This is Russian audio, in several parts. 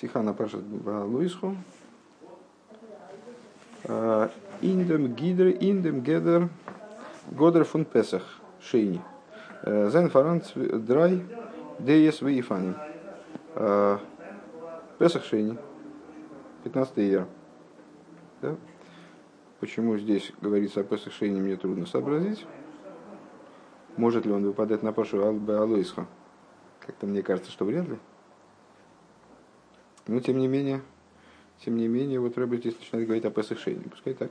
Сихана Пашат Луисху. Индем гидр, индем гедер, годер фун Песах, шейни. Зайн фаранц драй, деес вейфаним. Песах шейни, 15 иер. Да? Почему здесь говорится о Песах шейни, мне трудно сообразить. Может ли он выпадать на Пашу Албе Как-то мне кажется, что вряд ли. Но тем не менее, тем не менее, вот Рэбе здесь начинает говорить о Песах Шейне. Пускай так.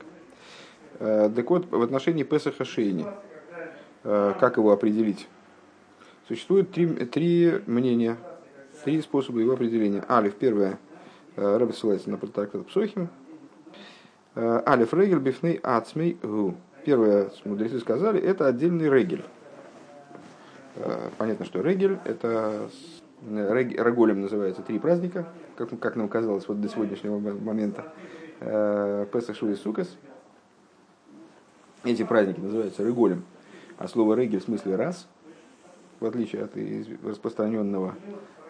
Э, так вот, в отношении Песаха Шейни, э, как его определить? Существует три, три мнения, три способа его определения. Алиф, первое, э, Рэбе ссылается на трактат Псохим. Алиф регель бифней ацмей гу. Первое, мудрецы сказали, это отдельный регель. Понятно, что регель – это Раголем называется три праздника, как, как нам казалось вот до сегодняшнего момента. Э, Песах, Шуи, Сукас. Эти праздники называются Реголем. А слово регель в смысле раз, в отличие от распространенного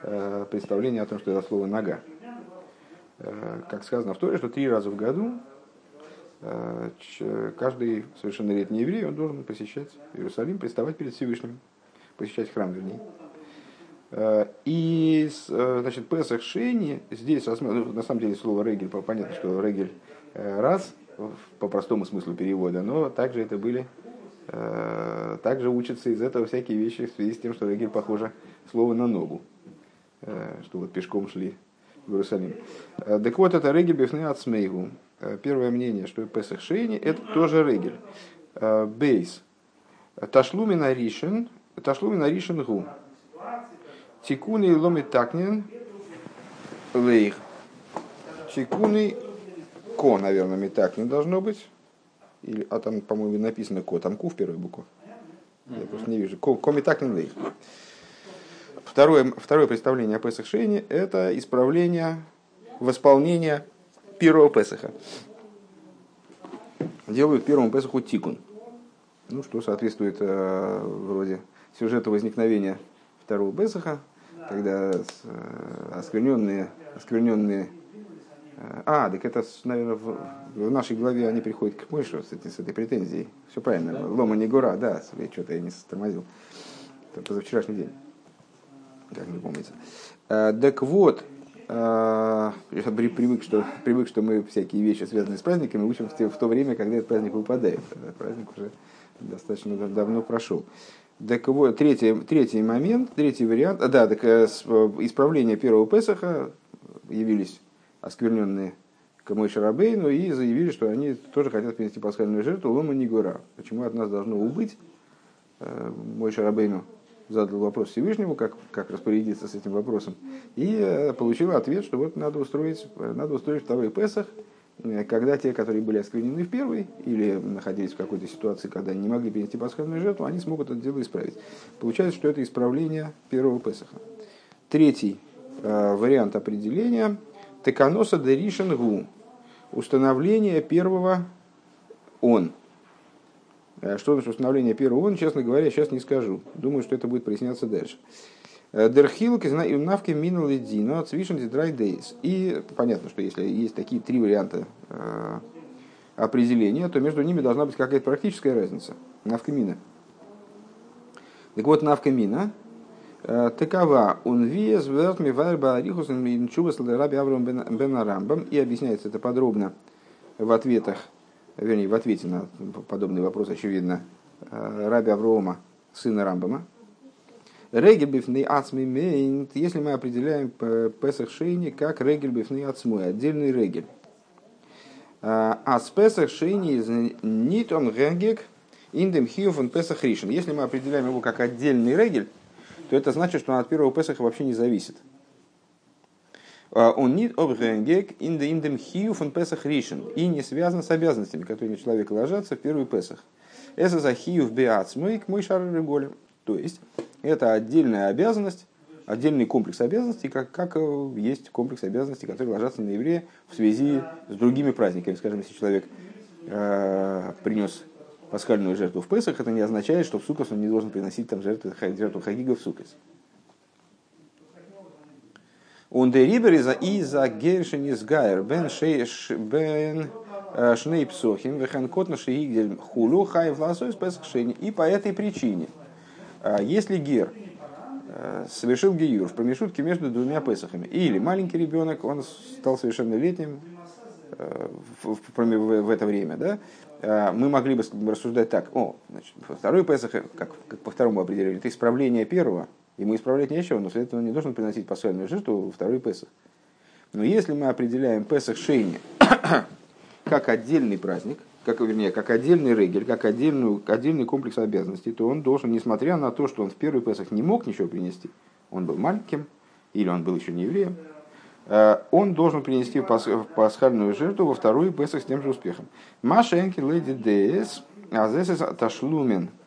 э, представления о том, что это слово нога. Э, как сказано в Торе, что три раза в году каждый совершеннолетний еврей он должен посещать Иерусалим, представать перед Всевышним, посещать храм, вернее. Э, и, э, значит, Песах Шейни, здесь, ну, на самом деле, слово Регель, понятно, что Регель э, раз, по простому смыслу перевода, но также это были, также учатся из этого всякие вещи в связи с тем, что Регель похоже слово на ногу, что вот пешком шли в Иерусалим. Так вот, это Регель Бифны от Смейгу. Первое мнение, что Песах Шейни, это тоже Регель. Бейс. Ташлумина Ришен, Ташлумина Ришен Гу. Тикуны ломи такнин лейх. Тикуны ко, наверное, метакнин должно быть. Или, а там, по-моему, написано ко, там ку в первой букве. Я просто не вижу. Ко, ко метакнин лейх. Второе, второе представление о Песах Шейне – это исправление, восполнение первого Песаха. Делают первому Песаху тикун. Ну, что соответствует э, вроде сюжету возникновения второго Песаха, когда э, оскверненные, оскверненные э, а, так это, наверное, в, в нашей главе они приходят к Мойшу с, этой, с этой претензией. Все правильно. Лома не гора, да, что-то я не стормозил. Это позавчерашний день. Как не помнится. А, так вот, а, я привык что, привык, что мы всякие вещи, связанные с праздниками, учим в, в то время, когда этот праздник выпадает. Этот праздник уже достаточно давно прошел. Так вот, третий, третий момент, третий вариант, а, да, так э, исправление первого Песаха явились оскверненные к Мой Шарабейну и заявили, что они тоже хотят принести пасхальную жертву Лома Нигура. Почему от нас должно убыть? Э, Мой Шарабейну задал вопрос Всевышнему, как, как распорядиться с этим вопросом, и э, получил ответ, что вот надо устроить, надо устроить второй Песах, Э, когда те, которые были осквернены в первой или находились в какой-то ситуации, когда не могли принести пасхальную жертву, они смогут это дело исправить. Получается, что это исправление первого Песаха. Третий э, вариант определения – теканоса деришен гу – установление первого он. Э, что значит установление первого он, честно говоря, сейчас не скажу. Думаю, что это будет проясняться дальше. Э, Дерхилк и навки минул дина цвишен драй дейс. И понятно, что если есть такие три варианта э, определения, то между ними должна быть какая-то практическая разница. Навка мина. Так вот, навка мина э, такова. Он виес верт ми варба арихус инчувас раби Авром бен Арамбам. И объясняется это подробно в ответах, вернее, в ответе на подобный вопрос, очевидно, раби Аврома, сына Рамбама, Регельбифный ацми мейнт, если мы определяем Песах Шейни как Регельбифный ацмой, отдельный регель. А с Песах Шейни из Нитон Регек Индем Хиофон Песах Ришин. Если мы определяем его как отдельный регель, то это значит, что он от первого Песаха вообще не зависит. Он нит обгенгек индем хиуфон Песах Ришин и не связан с обязанностями, которыми человек ложатся в первый Песах. Это за хиуф беацмойк мой шар То есть, это отдельная обязанность, отдельный комплекс обязанностей, как, как э, есть комплекс обязанностей, которые ложатся на еврея в связи с другими праздниками. Скажем, если человек э, принес пасхальную жертву в Песах, это не означает, что в Сукас он не должен приносить там жертву, жертву Хагига в Сукас. Он дерибер из-за гершенис гайер бен бен э, шнейпсохим веханкот на шиигель хулу хай власой спесхшени. И по этой причине, если гер э, совершил геюр в промежутке между двумя песахами, или маленький ребенок, он стал совершеннолетним в, в, в, в это время, да, мы могли бы рассуждать так, о, значит, второй Песах, как, как по второму определению, это исправление первого, Ему исправлять нечего, но следовательно, он не должен приносить пасхальную жертву во второй Песах. Но если мы определяем Песах Шейни как отдельный праздник, как, вернее, как отдельный регель, как отдельную, отдельный комплекс обязанностей, то он должен, несмотря на то, что он в первый Песах не мог ничего принести, он был маленьким, или он был еще не евреем, э, он должен принести пасхальную жертву во второй Песах с тем же успехом. Маша Энкин Леди Дес, а здесь Ташлумен –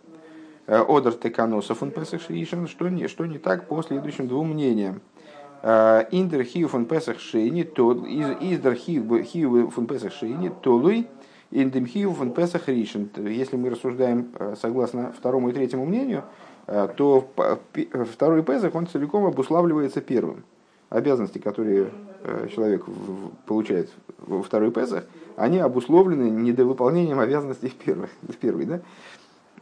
Э, Одер Теканосов он Песах Шишин, что не, что не так по следующим двум мнениям. Э, Индер Хию фон Песах Шейни, Издер Хию фон Песах Шейни, Толуй, Индем Хию фон Песах Ришин. Если мы рассуждаем э, согласно второму и третьему мнению, то второй Песах, он целиком обуславливается первым. Обязанности, которые человек получает во второй Песах, они обусловлены недовыполнением обязанностей в первой. В первой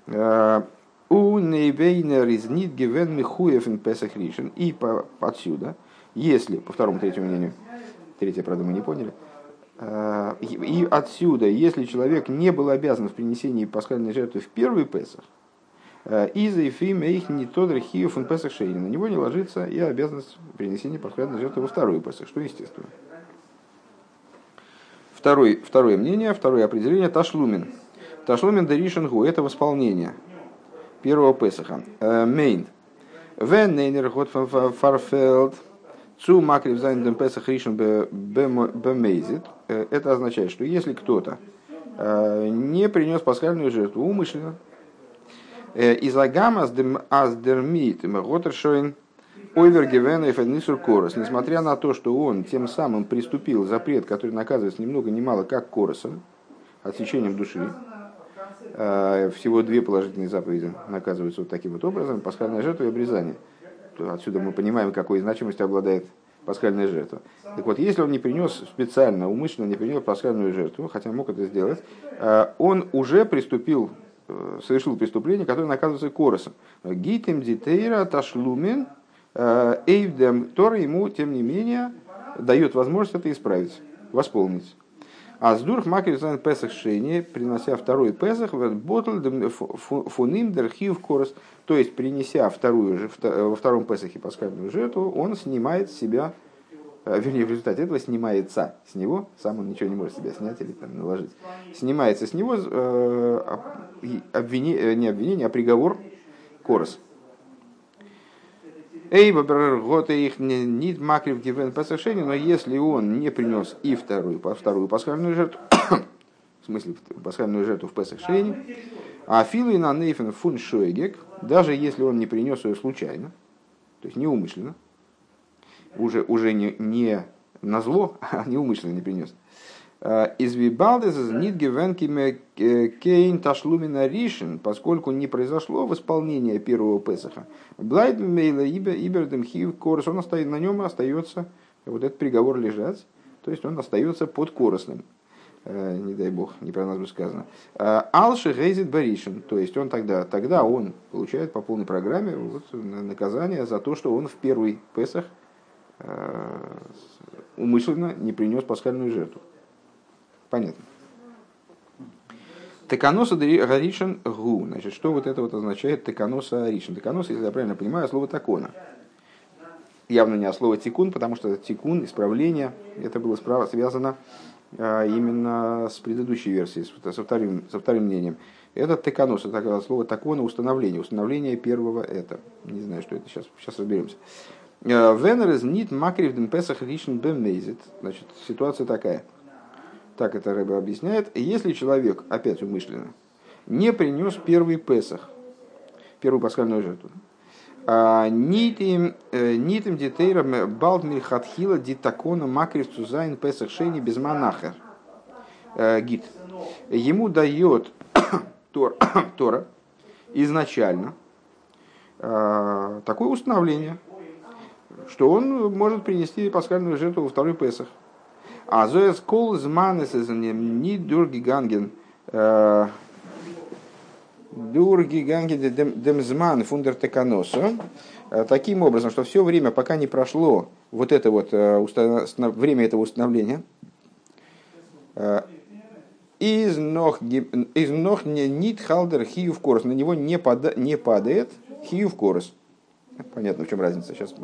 да? У нейбейнер из нит гивен михуев песах ришен. И по, отсюда, если, по второму, третьему мнению, третье, правда, мы не поняли, э, и отсюда, если человек не был обязан в принесении пасхальной жертвы в первый Песах, э, из Ефима их не тот рахиев он Песах Шейни. На него не ложится и обязанность принесения пасхальной жертвы во второй Песах, что естественно. Второй, второе мнение, второе определение Ташлумин. תשלומין דראשון הוא – это восполнение – первого Песаха. Э, מיינט. ווען איינער פארפעלט צו מקריב זיין דעם פסח ראשון במזיד. Э, это означает, что если кто-то э, не принес пасхальную жертву умышленно, из агама аздермит готершойн ойвергевена и фенисур корос, несмотря на то, что он тем самым приступил запрет, который наказывается ни много ни мало как коросом, отсечением души, Э, всего две положительные заповеди наказываются вот таким вот образом, пасхальная жертва и обрезание. Отсюда мы понимаем, какой значимостью обладает пасхальная жертва. Так вот, если он не принес специально, умышленно не принес пасхальную жертву, хотя мог это сделать, э, он уже приступил, э, совершил преступление, которое наказывается коросом. Гитем дитейра ташлумен эйвдем Тора ему, тем не менее, дает возможность это исправить, восполнить. אז דורך מקריב זיין פסח שני, принося второй песах, בטל פון אים דער חיוב כרת, то есть принеся вторую, во втором песахе пасхальную жертву, он снимает с себя, э, вернее, в результате этого снимается с него, сам он ничего не может себя снять или там наложить, снимается с него э, обвинение, э, не обвинение, а приговор корос. Эй, год их не макрив гивен посошение, но если он не принес и вторую, вторую пасхальную жертву, в смысле пасхальную жертву в Песах а филу и на нейфен фун шойгек, даже если он не принес ее случайно, то есть неумышленно, уже, уже не, не на зло, а неумышленно не принес, из Вибалдес нит гевенкиме э, кейн ташлумина ришен, поскольку не произошло восполнение первого Песаха. Блайд мейла ибердем хив корос, он остается, на нем остается, вот этот приговор лежать, то есть он остается под коросным. Э, не дай бог, не про нас бы сказано. Алши гейзит баришин, то есть он тогда, тогда он получает по полной программе вот, наказание за то, что он в первый Песах умышленно не принес пасхальную жертву. Понятно. Теканоса Гаришин Гу. Значит, что вот это вот означает Теканоса Аришин? Теканоса, если я правильно понимаю, слово такона. Явно не от слова тикун, потому что тикун, исправление, это было справа связано а, именно с предыдущей версией, со вторым, со вторым мнением. Это теканос, это слово такона, установление. Установление первого это. Не знаю, что это, сейчас, сейчас разберемся. «Э, Венер из нит макрив ден песах ришн бемейзит. Значит, ситуация такая – так это Рэбе объясняет, если человек, опять умышленно, не принес первый Песах, первую пасхальную жертву, а, нитим э, нитим детейрам балд мильхатхила дитакона макрив цузайн Песах шейни без монахер э, гид. Ему дает Тор, Тора изначально э, такое установление, что он может принести пасхальную жертву во второй Песах. А зоэс кол зманес не дургиганген дургиганген демзман фундер теканосо. Таким образом, что все время, пока не прошло вот это вот время этого установления, из ног нит халдер хиюв корос, на него не, пада, не падает хиюв корос. Понятно, в чем разница. Сейчас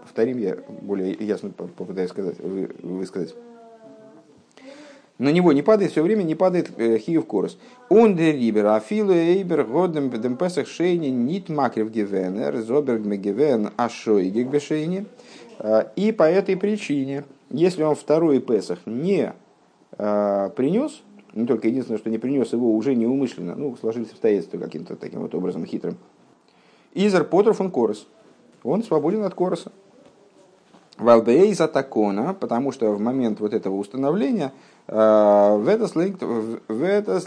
повторим, я более ясно попытаюсь сказать, высказать на него не падает, все время не падает э, хиев корос. Он де рибер, афилу эйбер годем дем песах шейни нит макрев гивенер, зоберг мегивен ашойгик бешейни. Э, и по этой причине, если он второй песах не э, принес, не только единственное, что не принес его уже неумышленно, ну, сложились обстоятельства каким-то таким вот образом хитрым. Изер Потров он корос. Он свободен от короса. Валбей за такона, потому что в момент вот этого установления Ветас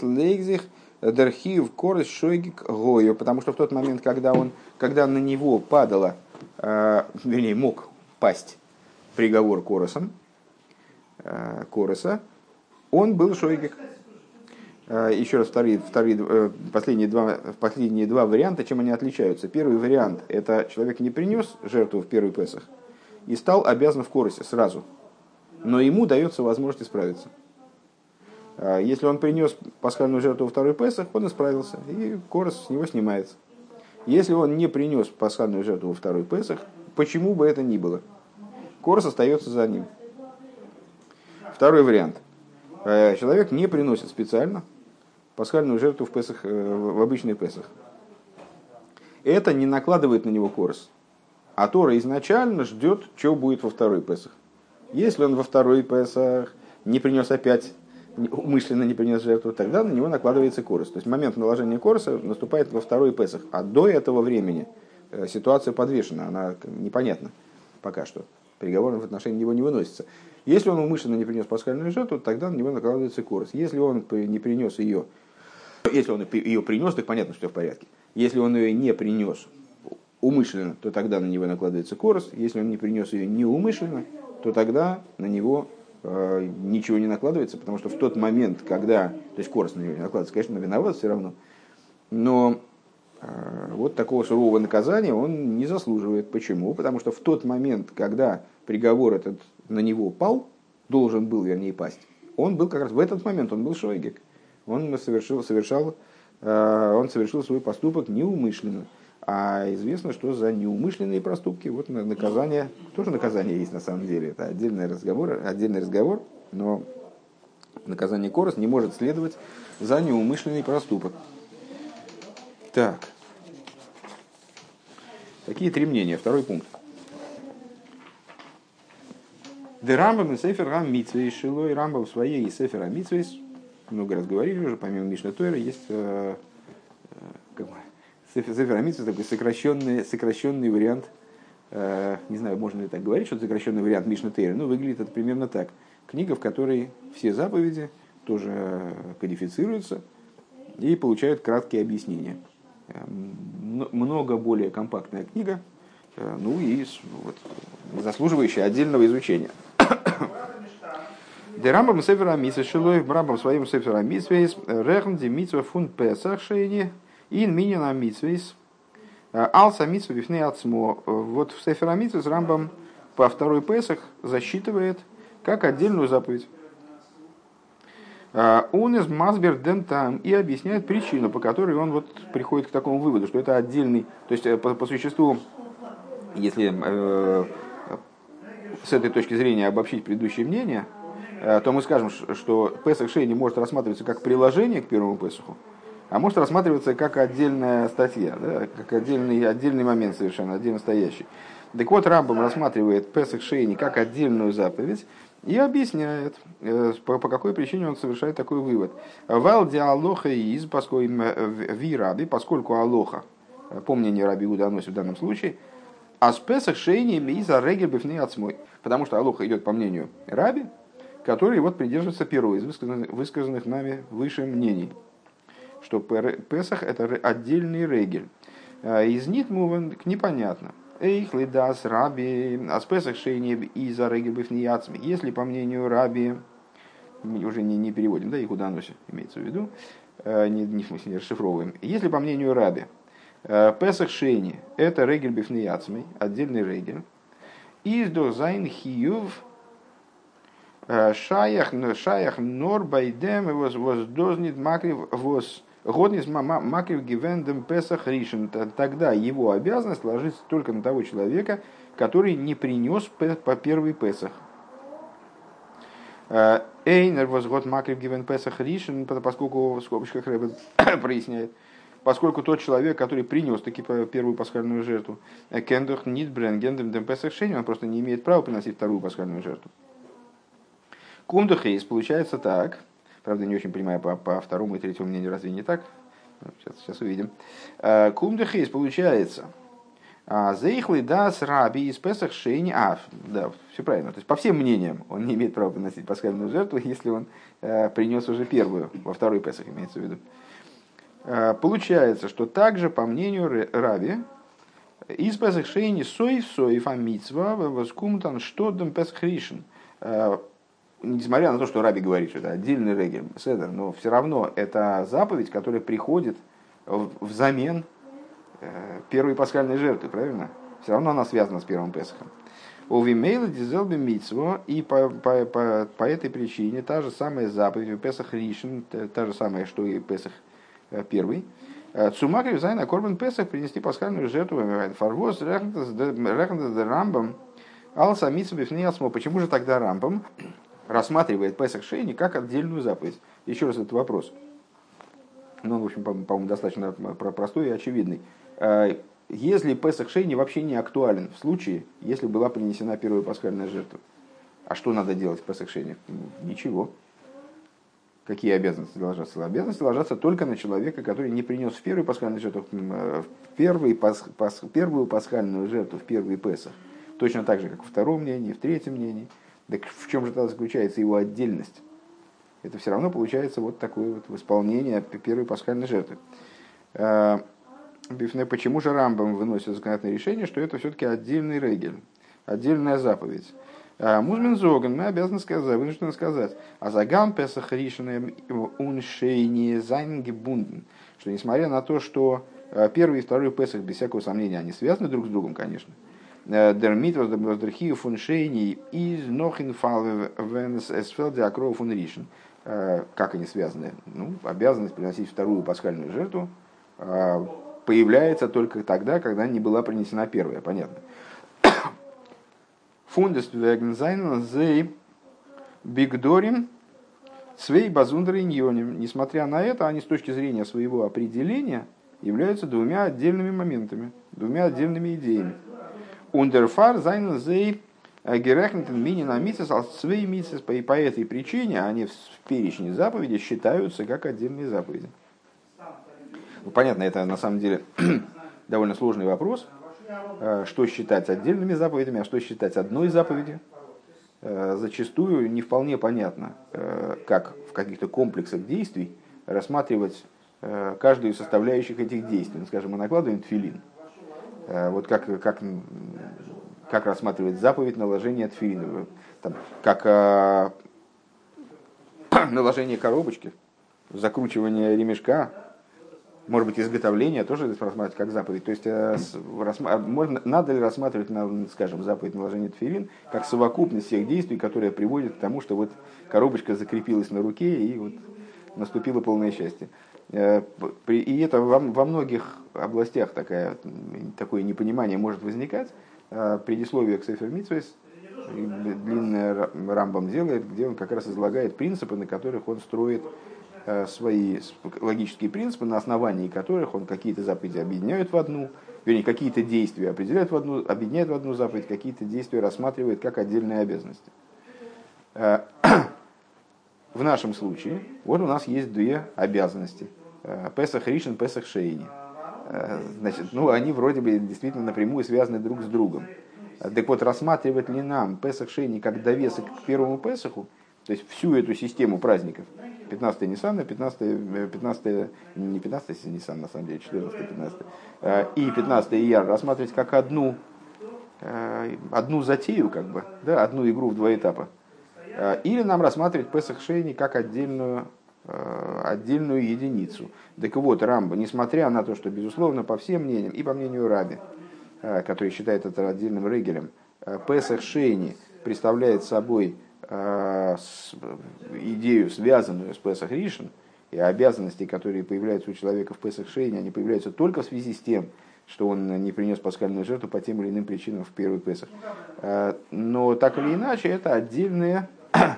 лейгзих дерхив корыс шойгик гою, потому что в тот момент, когда, он, когда на него падало, э, вернее, мог пасть приговор коросом, э, короса, он был шойгик. Э, еще раз, вторые, вторые, последние, два, последние два варианта, чем они отличаются. Первый вариант – это человек не принес жертву в первый Песах и стал обязан в коросе сразу, но ему дается возможность исправиться. А если он принес пасхальную жертву во второй Песах, он исправился, и корос с него снимается. Если он не принес пасхальную жертву во второй Песах, почему бы это ни было, корос остается за ним. Второй вариант. Э, человек не приносит специально пасхальную жертву в, Песах, э, в обычный Песах. Это не накладывает на него корос. А Тора изначально ждет, что будет во второй Песах. Если он во второй Песах не принес опять умышленно не принес жертву, тогда на него накладывается корос. То есть момент наложения короса наступает во второй Песах. А до этого времени э, ситуация подвешена, она непонятна пока что. Приговор в отношении него не выносится. Если он умышленно не принес пасхальную жертву, тогда на него накладывается корос. Если он не принес ее, если он ее принес, так понятно, что все в порядке. Если он ее не принес умышленно, то тогда на него накладывается корос. Если он не принес ее неумышленно, то тогда на него Э, ничего не накладывается, потому что в тот момент, когда, то есть корос на него не накладывается, конечно, на виноват все равно, но э, вот такого сурового наказания он не заслуживает. Почему? Потому что в тот момент, когда приговор этот на него пал, должен был, вернее, пасть, он был как раз в этот момент, он был шойгек. Он совершил, совершал, э, он совершил свой поступок неумышленно. А известно, что за неумышленные проступки вот наказание, тоже наказание есть на самом деле, это отдельный разговор, отдельный разговор, но наказание Корос не может следовать за неумышленный проступок. Так. Такие три мнения. Второй пункт. Де Рамбам и Сефер Рам Митсвей Шилой Рамбам в своей и Сефер Митсвейс, много раз говорили уже, помимо Мишна Тойра, есть э, э, Сефер Амитсус такой сокращенный, сокращенный вариант, э, не знаю, можно ли так говорить, что это сокращенный вариант Мишна Тейра, но выглядит это примерно так. Книга, в которой все заповеди тоже кодифицируются и получают краткие объяснения. Э, много более компактная книга, э, ну и вот, заслуживающая отдельного изучения. Де Рамбам Сефера Митсвейс, Шилой, Рамбам своим Сефера Митсвейс, Рехн, Димитсва Фун Песах Шейни, Ин минина митсвейс. Алса митсу бифней ацмо. Вот в Сефера Митсвейс Рамбам по второй Песах засчитывает как отдельную заповедь. Он из Масбер Дентам и объясняет причину, по которой он вот приходит к такому выводу, что это отдельный, то есть э, по, по существу, если э, с этой точки зрения обобщить предыдущее мнение, э, то мы скажем, что Песах Шей не может рассматриваться как приложение к первому Песаху, а может рассматриваться как отдельная статья, да, как отдельный, отдельный момент совершенно, отдельно стоящий. Так вот, Рамбам рассматривает Песах Шейни как отдельную заповедь и объясняет, э, по, по какой причине он совершает такой вывод. Валди алоха из, поскольку ви раби, поскольку алоха, э, помнение раби Иуда в данном случае, а с Песах Шейни миза регель бифней отсмой. Потому что алоха идет по мнению раби, который вот придерживается первого из высказанных, высказанных нами выше мнений что Песах это отдельный регель. А из Нитмуван непонятно. Эйхли дас раби, а с Песах шейни и за регибов Если, по мнению раби, уже не, не переводим, да, и куда оно имеется в виду, э, не, не в смысле не расшифровываем. Если, по мнению раби, э, Песах шейни – это регель бифнияцмей, отдельный регель, из до зайн хиюв э, шаях, шаях нор байдем воз воздознит макрив воз Годнис макрив гивендем песах ришен. Тогда его обязанность ложится только на того человека, который не принес по первый песах. Э, Эйнер возгод макрив гивен песах ришен, поскольку в скобочках Рэбе проясняет, поскольку тот человек, который принес таки первую пасхальную жертву, э, кендух нит бренгендем дем песах шейни, он просто не имеет права приносить вторую пасхальную жертву. Кумдухейс получается так, правда не очень понимаю по, по второму и третьему мнению, разве не так? Сейчас, сейчас увидим. Э, Кумдухейс получается, а, Зейхлый дас раби из Песах Шейни. А, да, все правильно. То есть, по всем мнениям, он не имеет права приносить пасхальную жертву, если он э, принес уже первую, во второй Песах имеется в виду. Э, получается, что также, по мнению раби, из Песах Шейни соев соев амитсва воскумтан что дам Песах Ришин. Несмотря на то, что Раби говорит, что это отдельный регель, седер, но все равно это заповедь, которая приходит взамен Э, первой пасхальной жертвы, правильно? Все равно она связана с первым Песохом. У Вимейла дизелби и по, по, по, по этой причине та же самая заповедь у Песах Ришин, та же самая, что и Песах э, первый. Э, Цумак на Корбан Песах принести пасхальную жертву Фарвоз Рехнда Рамбам Алса Митсва Почему же тогда Рамбам рассматривает Песах Шейни как отдельную заповедь? Еще раз этот вопрос. Ну, в общем, по-моему, достаточно простой и очевидный. Э, если Песах Шейни вообще не актуален в случае, если была принесена первая пасхальная жертва. А что надо делать в Песах Шейни? Ничего. Какие обязанности ложатся? Обязанности ложатся только на человека, который не принес в первую пасхальную жертву, э, в первый пас, пас, первую пасхальную жертву, в первый Песах. Точно так же, как в втором мнении, в третьем мнении. Так в чем же тогда заключается его отдельность? Это все равно получается вот такое вот исполнение первой пасхальной жертвы. Э, почему же Рамбам выносит законодательное решение, что это все-таки отдельный регель, отдельная заповедь. А Музмин Зоган, мы обязаны сказать, вынуждены сказать, а загам Песах Ришиным уншейни зайнгебунден, что несмотря на то, что э, первый и второй Песах, без всякого сомнения, они связаны друг с другом, конечно, э, Дермит воздерхию фуншейни из нохинфал венс эсфелде акров фун ришин. Э, как они связаны? Ну, обязанность приносить вторую пасхальную жертву появляется только тогда, когда не была принесена первая, понятно. Фундест вегнзайн зей бигдорим свей базундериньоним. Несмотря на это, они с точки зрения своего определения являются двумя отдельными моментами, двумя отдельными идеями. און דערפאר זיינען זיי גערעכנט אין מנין המצוות צוויי מצוות, и по этой причине они в перечне заповедей считаются как отдельные заповеди. Ну, понятно, это на самом деле довольно сложный вопрос, э, что считать отдельными заповедями, а что считать одной заповедью. Э, зачастую не вполне понятно, э, как в каких-то комплексах действий рассматривать каждую из составляющих этих действий. Ну, скажем, мы накладываем тфилин. Вот как, как, как рассматривать заповедь наложения тфилина, там, как наложение коробочки, закручивание ремешка, может быть, изготовление тоже рассматривать как заповедь. То есть, э, а можно, надо ли рассматривать, скажем, заповедь наложения тфилин как совокупность всех действий, которые приводят к тому, что вот коробочка закрепилась на руке и вот наступило полное счастье. Э, и это во, многих областях такая, такое непонимание может возникать. Э, предисловие к Сефер Митсвейс, длинное Рамбам делает, где он как раз излагает принципы, на которых он строит Э, свои логические принципы, на основании которых он какие-то заповеди объединяет в одну, вернее, какие-то действия определяет в одну, объединяет в одну заповедь, какие-то действия рассматривает как отдельные обязанности. В нашем случае, вот у нас есть две обязанности. Э, Песах Ришин, Песах Шейни. Значит, ну, они вроде бы действительно напрямую связаны друг с другом. Так вот, рассматривать ли нам Песах Шейни как довесок к первому Песаху, то есть всю эту систему праздников, 15 Ниссана, 15, 15, не 15 Ниссан, на самом деле, 14 15 и 15 Ияр рассматривать как одну одну затею, как бы, да, одну игру в два этапа. Или нам рассматривать Песах Шейни как отдельную, отдельную единицу. Так вот, Рамба, несмотря на то, что, безусловно, по всем мнениям, и по мнению Раби, который считает это отдельным регелем, Песах Шейни представляет собой идею, связанную с Песах Ришин, и обязанности, которые появляются у человека в Песах Шейне, они появляются только в связи с тем, что он не принес пасхальную жертву по тем или иным причинам в первый Песах. Э, но так или иначе, это отдельные,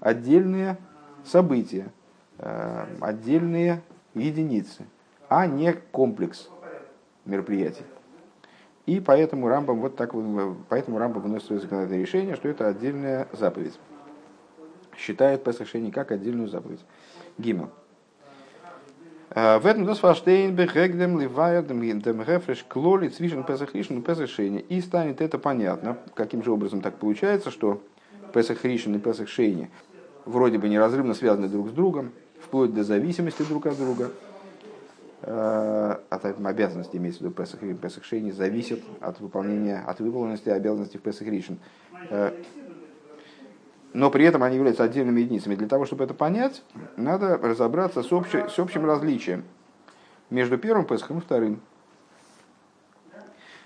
отдельные события, э, отдельные единицы, а не комплекс мероприятий. И поэтому Рамбам вот так поэтому Рамбам выносит свое законодательное решение, что это отдельная заповедь. Считает Песах Шейни как отдельную заповедь. Гимл. Э, в этом дос фаштейн бехегдем ливайер дем рефреш клоли цвишен песахришен и песахшейни. И станет это понятно, каким же образом так получается, что песахришен и песахшейни вроде бы неразрывно связаны друг с другом, вплоть до зависимости друг от друга. Э, от обязанности, имеется в виду Песах и Песах Шейни, зависит от выполнения, от выполненности обязанностей в Песах Ришин. Э, но при этом они являются отдельными единицами. Для того, чтобы это понять, надо разобраться с, общей, с общим различием между первым Песхом и вторым.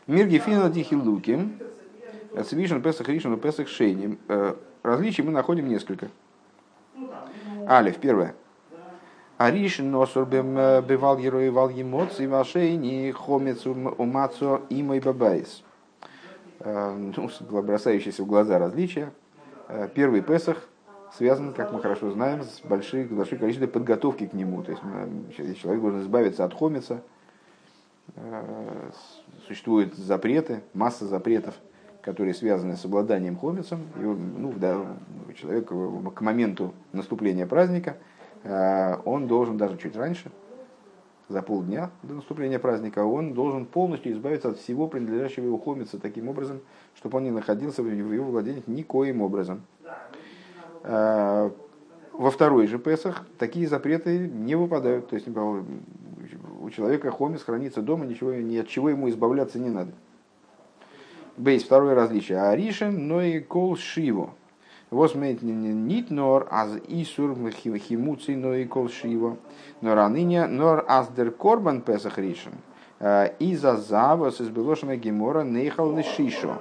Мир Гефина Дихилуки, Свишен Песах Ришен Песах Шейни. Э, различий мы находим несколько. Алиф, первое. Аришин носор э, бывал герой вал емоций вашейни хомец умацо и мой бабайс. Э, ну, бросающиеся в глаза различия. Э, первый Песах связан, как мы хорошо знаем, с большим, большим количеством подготовки к нему. То есть человек должен избавиться от хомица. Существуют запреты, масса запретов, которые связаны с обладанием хомицем. И, ну, да, человек к моменту наступления праздника он должен даже чуть раньше, за полдня до наступления праздника, он должен полностью избавиться от всего принадлежащего его хомица таким образом, чтобы он не находился в его владениях никоим образом. А, во второй же Песах такие запреты не выпадают. То есть у человека хомис хранится дома, ничего, ни от чего ему избавляться не надо. Бейс, второе различие. Аришин, но и кол шиво. Возмеет нит нор аз исур химуций, но и кол шиво. Нор аныня, нор аз дер корбан Песах ришин. А, и за завос из белошина гемора нейхал шишо.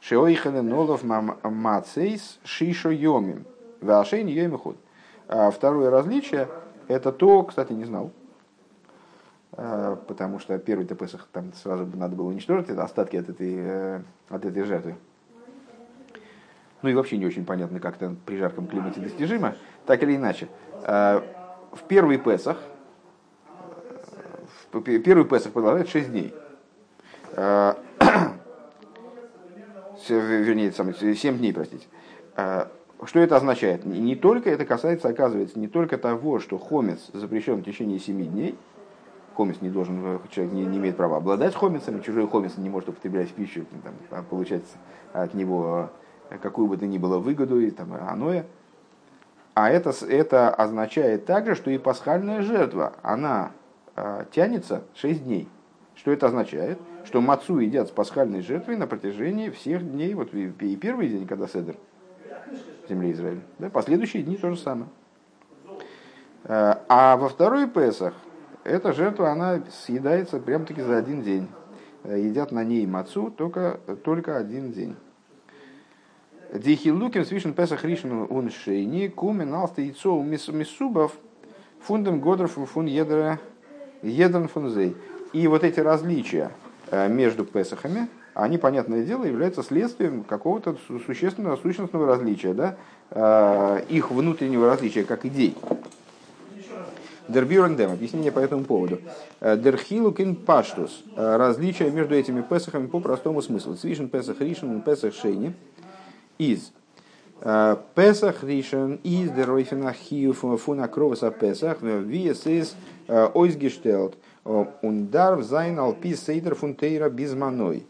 Шеоихале нолов мацейс шишо йомим. Вашейн йомихуд. А второе различие, это то, кстати, не знал, а, потому что первый ТПСах там сразу надо было уничтожить остатки от этой, э, от этой жертвы. Ну и вообще не очень понятно, как это при жарком климате достижимо. Так или иначе, а, в первый Песах, первый Песах продолжает 6 дней вернее, 7 дней, простите. Что это означает? Не только это касается, оказывается, не только того, что хомец запрещен в течение 7 дней, хомец не должен, человек не, не имеет права обладать хомецем, чужой хомец не может употреблять в пищу, там, получать от него какую бы то ни было выгоду и там, аное. А это, это означает также, что и пасхальная жертва, она э, тянется 6 дней. Что это означает? что мацу едят с пасхальной жертвой на протяжении всех дней, вот и первый день, когда Седер в земле Израиля, да, последующие дни то же самое. Э, а во второй Песах эта жертва, она съедается прям-таки за один день. Э, едят на ней мацу только, только один день. Дихилуким свишен Песах Ришин уншейни кумен алста яйцо мисубов фундам годров фун едра едран фунзей. И вот эти различия, Э, между Песахами, они, понятное дело, являются следствием какого-то существенного, сущностного различия, да? Э, их внутреннего различия как идей. דער ביאור אין דעם, объяснение по этому поводу. Э, דער חילוק אין פשטות, различие между этими Песахами по простому смыслу. צווישן פסח ראשון און פסח שני איז פסח ראשון איז דער אופן החיוב פון הקרבת הפסח ווי עס איז אויסגעשטעלט און דארף זיין על פי סדר פון תורה בזמנו.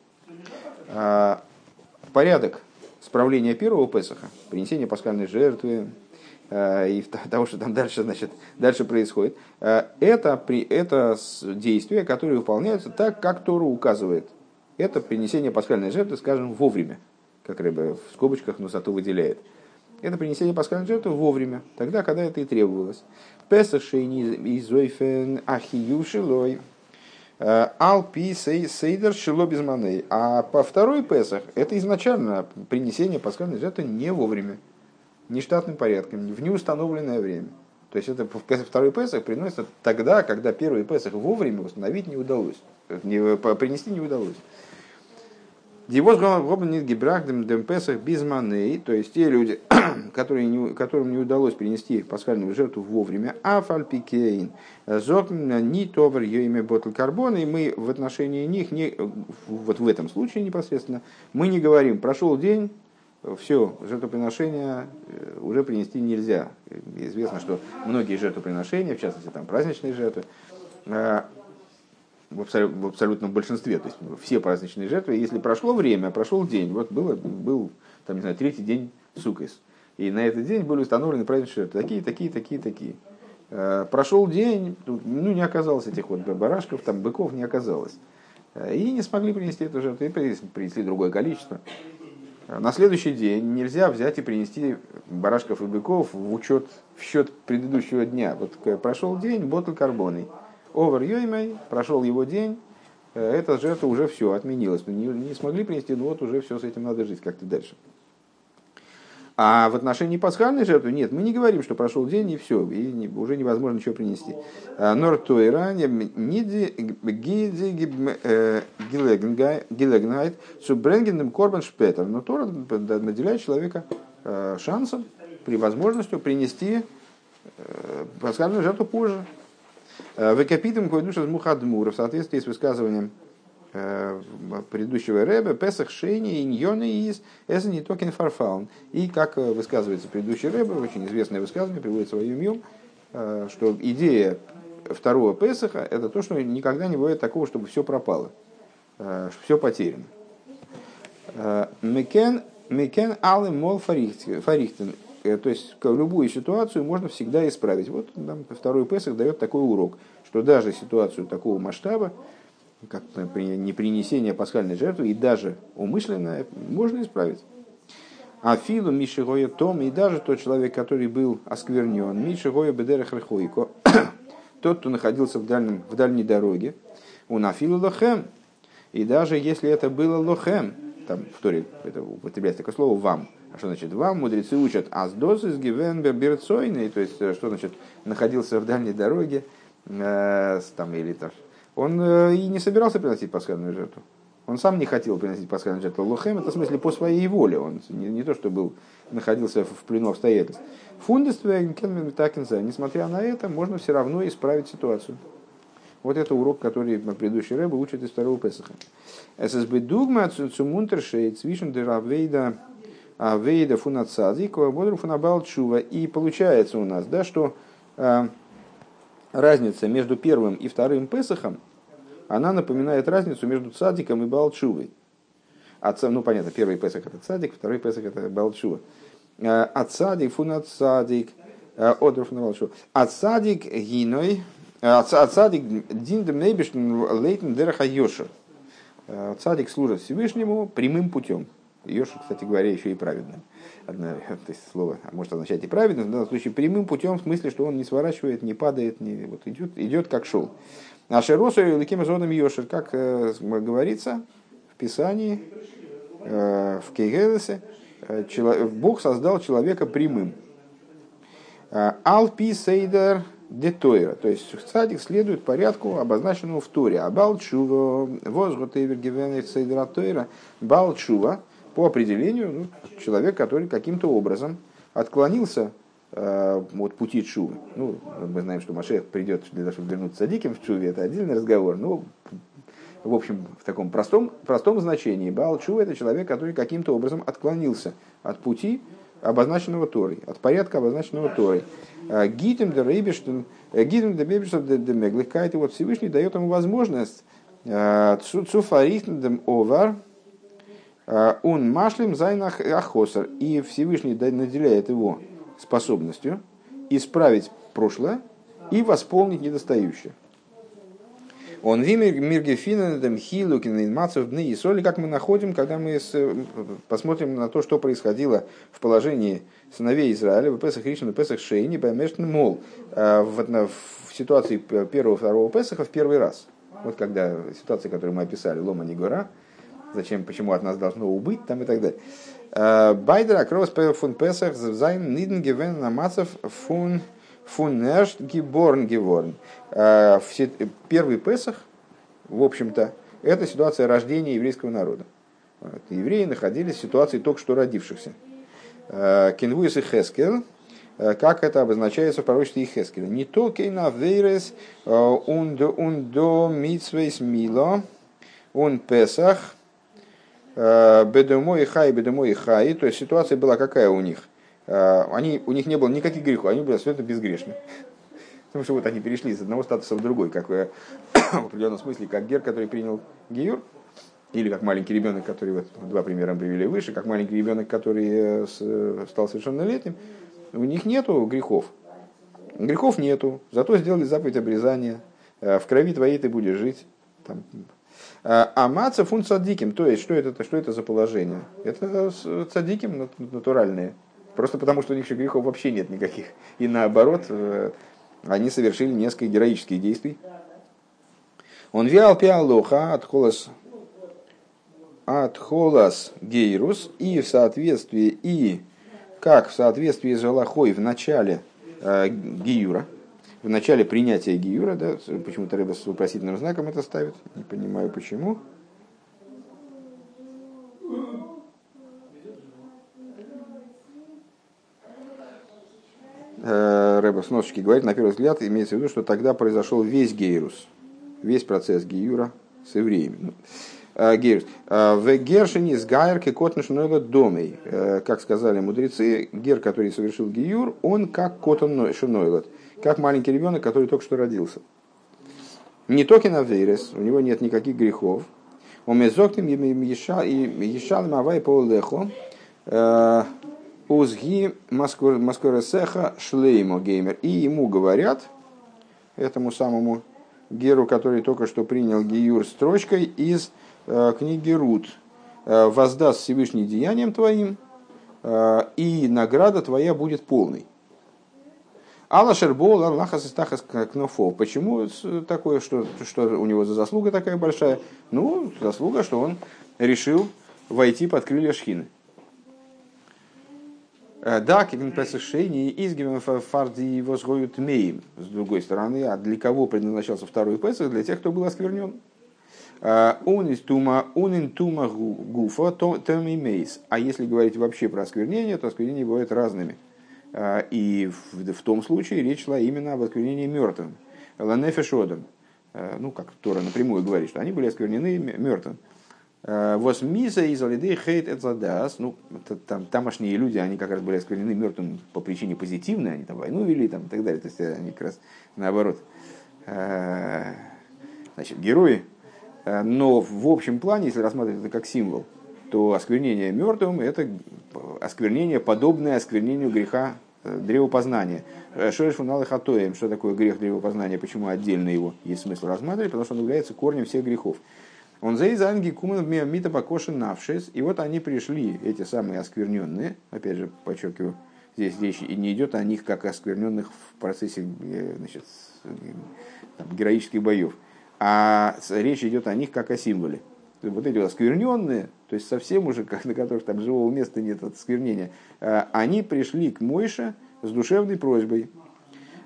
Порядок справления первого Песаха, принесения пасхальной жертвы а, и того, что там дальше, значит, дальше происходит, а, это, при, это действия, которые выполняются так, как Тору указывает. это принесение пасхальной жертвы, скажем, вовремя, как рыба в скобочках Нусату выделяет. Это принесение пасхальной жертвы вовремя, тогда, когда это и требовалось. Песах шейни изойфен ахиюшилой э, алпи сейдер шило безманей. А по второй Песах это изначально принесение пасхальной жертвы не вовремя, не штатным порядком, в неустановленное время. То есть это второй Песах приносится тогда, когда первый Песах вовремя установить не удалось, не, принести не удалось. Дивоз гобнит гибрахдем дем Песах безманей, то есть те люди, которые не, которым не удалось принести пасхальную жертву вовремя, а фальпикейн, зокн ни товар имя ботл карбона, и мы в отношении них, не, вот в этом случае непосредственно, мы не говорим, прошел день, все, жертвоприношения э, уже принести нельзя. Известно, что многие жертвоприношения, в частности там праздничные жертвы, э, в, абсолютном, в абсолютном большинстве, то есть все праздничные жертвы, если прошло время, прошел день, вот было, был, там, не знаю, третий день сукис, и на этот день были установлены праздничные жертвы, такие, такие, такие, такие. Э, прошел день, ну, не оказалось этих вот барашков, там быков не оказалось. И не смогли принести эту жертву, и принесли другое количество. На следующий день нельзя взять и принести барашков и быков в учет, в счет предыдущего дня. Вот прошел день, ботл карбоной. Овер йоймай, прошел его день, э, эта жертва уже все, отменилась. Не, не смогли принести, ну вот уже все, с этим надо жить как-то дальше. А в отношении пасхальной жертвы нет, мы не говорим, что прошел день и все, и не, уже невозможно ничего принести. А, гиди э, гилегнайт, суббренгендем корбан шпетер. Но Тора наделяет человека э, шансом, при возможности принести пасхальную жертву позже. Векапитым койдуша мухадмура в соответствии с высказыванием Э, предыдущего Рэбе, Песах Шейни, Иньоны это не токен фарфаун. И как э, высказывается предыдущий Рэбе, очень известное высказывание, приводится в Юм э, что идея второго Песаха – это то, что никогда не бывает такого, чтобы все пропало, что все потеряно. Мекен, мекен алы мол фарихтен. То есть любую ситуацию можно всегда исправить. Вот нам второй Песах дает такой урок, что даже ситуацию такого масштаба, как не принесение пасхальной жертвы, и даже умышленное, можно исправить. А филу Миши Гоя Том, и даже тот человек, который был осквернен, Миши Гоя Бедерах Рехойко, тот, кто находился в, дальнем, в дальней дороге, у Нафилу Лохем, и даже если это было Лохем, там в Торе это употребляется такое слово «вам», а что значит «вам»? Мудрецы учат «аздос из гивен берберцойный», то есть что значит «находился в дальней дороге», э, там, или там, он э, и не собирался приносить пасхальную жертву. Он сам не хотел приносить пасхальную жертву. Лохем это в смысле по своей воле. Он не, не то, что был, находился в плену обстоятельств. Фундестве Такинза, несмотря на это, можно все равно исправить ситуацию. Вот это урок, который предыдущий рэб учит из второго Песаха. ССБ дугма цумунтершейт свишен деравейда авейда фунацазикова бодру фунабал чува. И получается у нас, да, что э, разница между первым и вторым Песахом она напоминает разницу между цадиком и балчувой. От, ну, понятно, первый Песах это цадик, второй Песах это балчува. От а цадик, фуна цадик, э, одров на балчува. От цадик гиной, от цадик дин дем нейбишн лейтен дераха йошер. Э, цадик служит Всевышнему прямым путем. Йошер, кстати говоря, еще и праведным. Одно, то есть слово может означать и праведным, в данном случае прямым путем, в смысле, что он не сворачивает, не падает, не, вот идет, идет как шел. А Шеросу и Лаким Зоном Йошер, как э, говорится в Писании, э, в Кейгелесе, э, Бог создал человека прямым. Э, Алпи Сейдер Детойра, то есть садик следует порядку, обозначенному в Торе. А Балчува, Возготейвер Гивенер Сейдера Тойра, Балчува, по определению, ну, человек, который каким-то образом отклонился Э, от пути Чувы. Ну, мы знаем, что Машех придет для того, чтобы вернуть цадиков в Чуве, это отдельный разговор. Но, в общем, в таком простом, простом значении Баал Чува – это человек, который каким-то образом отклонился от пути, обозначенного Торой, от порядка, обозначенного Торой. Э, גיט אים דער אייבערשטער, э, גיט אים דער אייבערשטער די מעגלעכקייט, и вот Всевышний дает ему возможность צו פאריכטן דעם עבר, он машлем зайнах ахосар, и Всевышний наделяет его способностью исправить прошлое и восполнить недостающее. Он вимер миргефинен хилукин мацев дны и соли, как мы находим, когда мы с, посмотрим на то, что происходило в положении сыновей Израиля, в Песах Ришин и Песах Шейни, Баймештен Мол, в, в ситуации первого-второго Песаха в первый раз. Вот когда ситуация, которую мы описали, Лома не гора, зачем, почему от нас должно убыть, там и так далее. Байдер акрос фун Песах займ ниден гивен намацев фун фун неш гиборн геворн. Первый Песах, в общем-то, это ситуация рождения еврейского народа. Евреи находились в ситуации только что родившихся. Кенвуис и Хескел, как это обозначается в пророчестве Хескеля. Не то кейна вейрес ундо митсвейс мило он Песах бедомой хай бедомой хай. То есть ситуация была какая у них? Они, у них не было никаких грехов, они были абсолютно безгрешны. Потому что вот они перешли из одного статуса в другой, как в определенном смысле, как Гер, который принял Геюр, или как маленький ребенок, который вот два примера привели выше, как маленький ребенок, который э, стал совершеннолетним, у них нету грехов. Грехов нету, зато сделали заповедь обрезания. Э, в крови твоей ты будешь жить. Там. Э, а маца фун цадиким, то есть что это, что это за положение? Это цадиким натуральные. Просто потому, что у них еще грехов вообще нет никаких. И наоборот, они совершили несколько героических действий. Он виал пиалоха от холос от холас гейрус и в соответствии и как в соответствии с Галахой в начале э, гиюра, в начале принятия гиюра, да, почему-то рыба с вопросительным знаком это ставит, не понимаю почему. Э, Рэба с говорит, на первый взгляд, имеется в виду, что тогда произошел весь гейрус, весь процесс гиюра с евреями. Э, Герш. Э, в Гершине с Гайерки Котнш Домей. Э, как сказали мудрецы, Гер, который совершил Гиюр, он как Котон Шинойлот, как маленький ребенок, который только что родился. Не только на Вейрес, у него нет никаких грехов. Он мезоктим ешалим авай по лехо. Узги маскоресеха шлеймо геймер. И ему говорят, этому самому Геру, который только что принял Гиюр строчкой из книги Рут. «Э, «Воздаст Всевышний деянием твоим, э, и награда твоя будет полной». Алла Шербол, Аллаха Систахас Кнофов. Почему такое, что, что у него за заслуга такая большая? Ну, заслуга, что он решил войти под крылья Шхины. Да, кеген Песашени изгивен фарди его меем. С другой стороны, а для кого предназначался второй Песах? Для тех, кто был осквернен. Унинтума тума гуфа том имейс. А если говорить вообще про осквернение, то осквернения бывают разными. А, и в, в том случае речь шла именно об осквернении мертвым. Ланефешодом. А, ну, как Тора напрямую говорит, что они были осквернены мертвым. А, Вос миза из алиды хейт эцадас. Ну, там, тамошние люди, они как раз были осквернены мертвым по причине позитивной, они там войну вели там, и так далее. То есть они как раз наоборот. Значит, герои Э, но в общем плане, если рассматривать это как символ, то осквернение мертвым – это осквернение, подобное осквернению греха э, древопознания. Э, Шореш фунал хатоем, что такое грех древопознания, почему отдельно его есть смысл рассматривать, потому что он является корнем всех грехов. Он заизанги куман мита покошен навшис, и вот они пришли, эти самые оскверненные, опять же, подчеркиваю, здесь речь и не идет о них как оскверненных в процессе значит, там, героических боев – а речь идет о них как о символе. Вот эти оскверненные, то есть совсем уже, как, на которых там живого места нет от осквернения, э, они пришли к Мойше с душевной просьбой.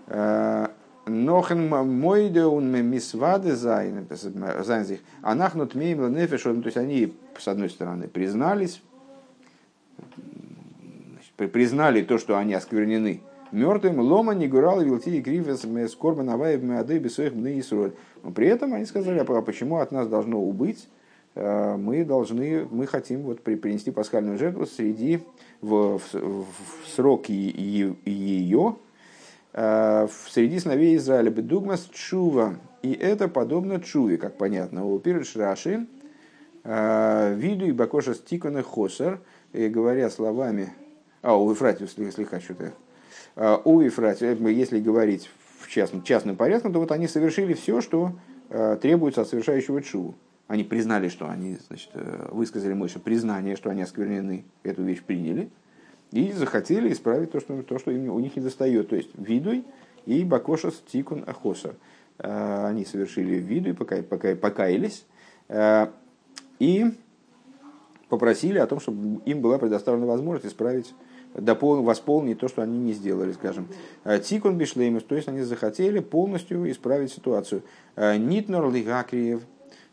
Э, Нохен мойде он мисвады зайнзих. Анахнут мейм нефеш. То есть они, с одной стороны, признались, признали то, что они осквернены мертвым, лома не гурал вилти и грифес скорба наваев меады бесоих мне и Но при этом они сказали, а почему от нас должно убыть? Э, мы должны, мы хотим вот принести пасхальную жертву среди в, в, в срок ее э, среди сыновей Израиля бедугмас чува. И это подобно чуве, как понятно. У Пирш Раши э, виду и бакоша стикана хосер, говоря словами, а у Ефратиус слегка что-то у Ефрати, э, если говорить в частном, частным порядком, то вот они совершили все, что требуется от совершающего чуву. Они признали, что они значит, высказали Мойше признание, что они осквернены, эту вещь приняли, и захотели исправить то, что, то, что им, у них не достает. То есть видуй и бакошас тикун ахоса. Они совершили виду и пока, пока, покаялись. И попросили о том, чтобы им была предоставлена возможность исправить, восполнить то, что они не сделали, скажем. Э, Тикон бишлеймус, то есть они захотели полностью исправить ситуацию. Э, Нитнор лигакриев,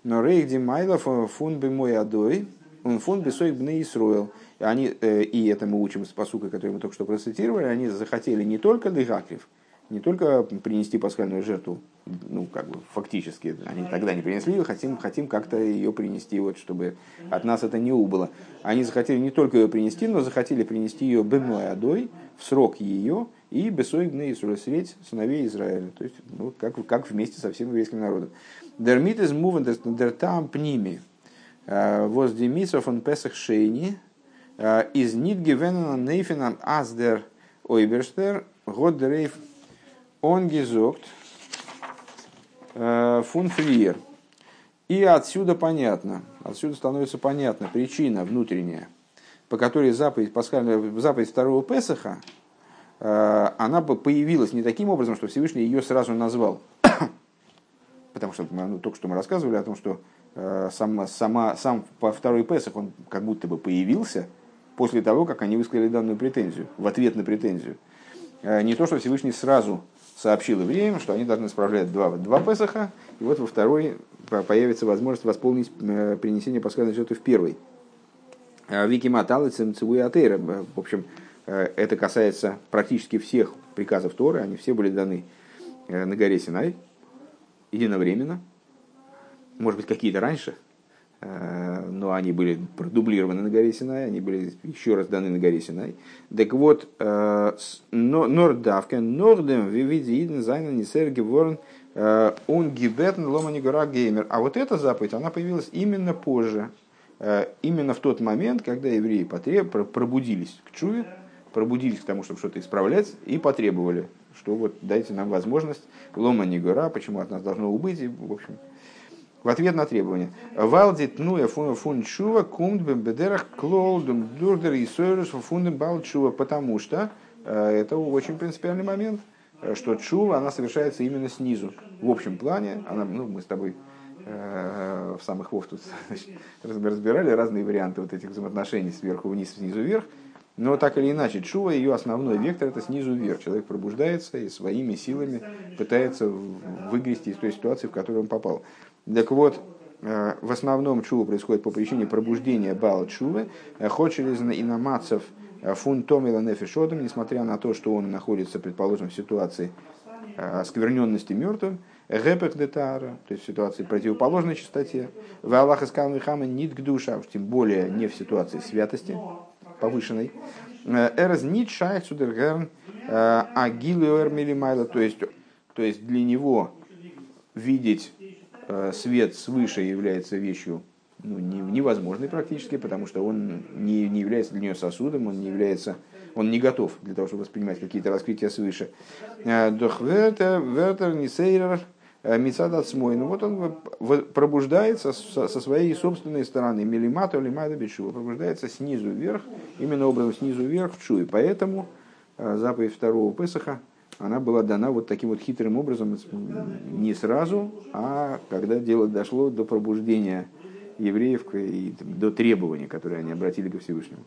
но рейх димайлов фун бы мой адой, он фун бы сой бны Исруэл. Они, э, и это мы учим с посукой, который мы только что процитировали, они захотели не только лигакриев, не только принести пасхальную жертву, ну, как бы фактически, они тогда не принесли ее, хотим, хотим как-то ее принести, вот, чтобы от нас это не убыло. Они захотели не только ее принести, но захотели принести ее бемной адой, в срок ее, и бесой гны средь сыновей Израиля. То есть, ну, как, как вместе со всем еврейским народом. Дермит из дертам пними. Э, воз демисов он песах шейни. Э, из нит гивенна нейфенам аздер ойберштер год рейф он гизокт э, фун фриер. И отсюда понятно, отсюда становится понятна причина внутренняя, по которой заповедь, пасхальная, заповедь второго Песаха, э, она бы появилась не таким образом, что Всевышний ее сразу назвал. Потому что ну, только что мы рассказывали о том, что э, сам, сама, сам второй Песах, он как будто бы появился после того, как они высказали данную претензию, в ответ на претензию. Не то, что Всевышний сразу сообщил евреям, что они должны справлять два, два Песаха, и вот во второй появится возможность восполнить э, принесение пасхальной жертвы в первый. А Вики Маталы Цимцевуи Атейра. В общем, э, это касается практически всех приказов Торы, они все были даны э, на горе Синай единовременно. Может быть, какие-то раньше, Э, но они были продублированы на горе Синай, они были еще раз даны на горе Синай. Так вот, э, Нордавкен, Нордем, Вивидииден, Зайна, Нисер, э, он гибетн ломани гора геймер. А вот эта заповедь, она появилась именно позже, именно в тот момент, когда евреи потреб, пробудились к чуве, пробудились к тому, чтобы что-то исправлять, и потребовали, что вот дайте нам возможность, лома не гора, почему от нас должно убыть, и, в общем, в ответ на требование. Валдит ну фун чува кумд бедерах клолдум дурдер и сойрус фундем бал чува, потому что э, это очень принципиальный момент, э, что чува, она совершается именно снизу. В общем плане, она, ну, мы с тобой э, в самых вов тут разбирали разные варианты вот этих взаимоотношений сверху вниз, снизу вверх. Но так или иначе, чува, ее основной вектор это снизу вверх. Человек пробуждается и своими силами пытается выгрести из той ситуации, в которую он попал. Так вот, э, в основном чува происходит по причине пробуждения бала чувы, э, хоть через иномацев э, фунтом или нефишодом, несмотря на то, что он находится, предположим, в ситуации оскверненности мертвым, гэпек детара, то есть в ситуации противоположной чистоте, в Аллах искал хама нит к душа, тем более не в ситуации святости повышенной, эрз нит шайх судергерн агилуэр милимайла, то есть, то есть для него видеть свет свыше является вещью ну, невозможной практически, потому что он не, не является для нее сосудом, он не является, он не готов для того, чтобы воспринимать какие-то раскрытия свыше. Э, вертер, нисейрер, э, мицадат смой. Ну вот он пробуждается со своей собственной стороны. Милимату лимада бешува. Пробуждается снизу вверх, именно образом снизу вверх в чуе. Поэтому заповедь второго Песаха она была дана вот таким вот хитрым образом, не сразу, а когда дело дошло до пробуждения евреев и до требований, которые они обратили ко Всевышнему.